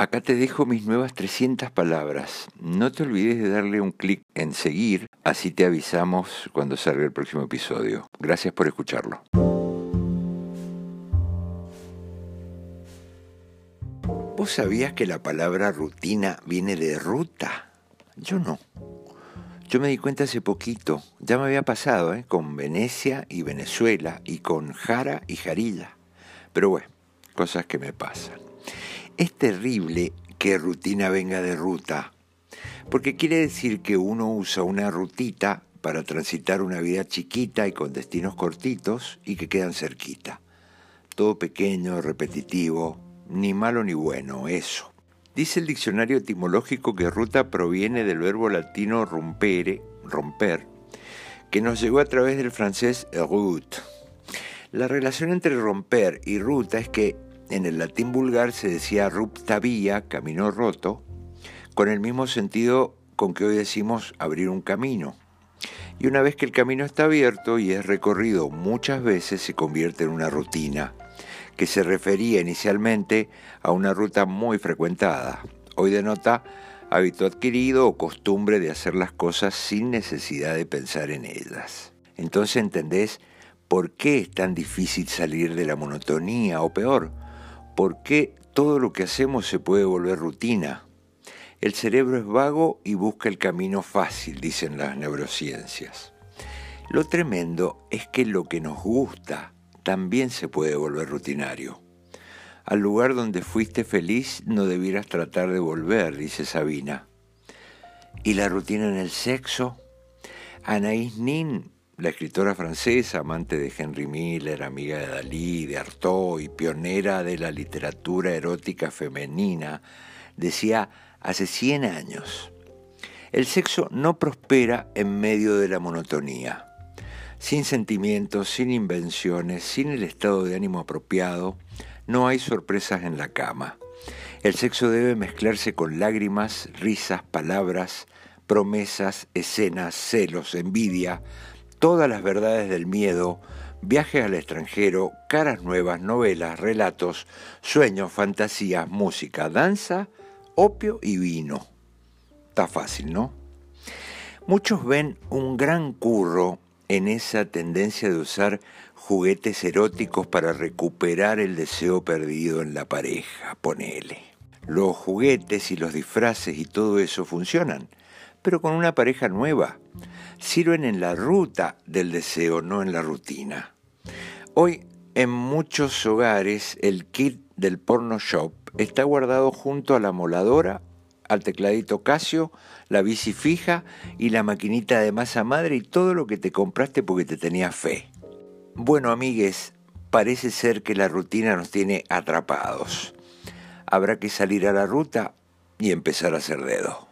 Acá te dejo mis nuevas 300 palabras. No te olvides de darle un clic en seguir, así te avisamos cuando salga el próximo episodio. Gracias por escucharlo. ¿Vos sabías que la palabra rutina viene de ruta? Yo no. Yo me di cuenta hace poquito, ya me había pasado, ¿eh? con Venecia y Venezuela, y con Jara y Jarilla. Pero bueno, cosas que me pasan. Es terrible que rutina venga de ruta, porque quiere decir que uno usa una rutita para transitar una vida chiquita y con destinos cortitos y que quedan cerquita. Todo pequeño, repetitivo, ni malo ni bueno, eso. Dice el diccionario etimológico que ruta proviene del verbo latino rompere, romper, que nos llegó a través del francés route. La relación entre romper y ruta es que en el latín vulgar se decía rupta vía, camino roto, con el mismo sentido con que hoy decimos abrir un camino. Y una vez que el camino está abierto y es recorrido muchas veces, se convierte en una rutina, que se refería inicialmente a una ruta muy frecuentada. Hoy denota hábito adquirido o costumbre de hacer las cosas sin necesidad de pensar en ellas. Entonces entendés por qué es tan difícil salir de la monotonía o peor, por qué todo lo que hacemos se puede volver rutina. El cerebro es vago y busca el camino fácil, dicen las neurociencias. Lo tremendo es que lo que nos gusta también se puede volver rutinario. Al lugar donde fuiste feliz no debieras tratar de volver, dice Sabina. ¿Y la rutina en el sexo? Anaïs Nin la escritora francesa, amante de Henry Miller, amiga de Dalí, de Artaud y pionera de la literatura erótica femenina, decía hace 100 años, el sexo no prospera en medio de la monotonía. Sin sentimientos, sin invenciones, sin el estado de ánimo apropiado, no hay sorpresas en la cama. El sexo debe mezclarse con lágrimas, risas, palabras, promesas, escenas, celos, envidia, todas las verdades del miedo, viajes al extranjero, caras nuevas, novelas, relatos, sueños, fantasías, música, danza, opio y vino. Está fácil, ¿no? Muchos ven un gran curro en esa tendencia de usar juguetes eróticos para recuperar el deseo perdido en la pareja, ponele. Los juguetes y los disfraces y todo eso funcionan, pero con una pareja nueva sirven en la ruta del deseo, no en la rutina. Hoy en muchos hogares el kit del porno shop está guardado junto a la moladora, al tecladito Casio, la bici fija y la maquinita de masa madre y todo lo que te compraste porque te tenía fe. Bueno, amigues, parece ser que la rutina nos tiene atrapados. Habrá que salir a la ruta y empezar a hacer dedo.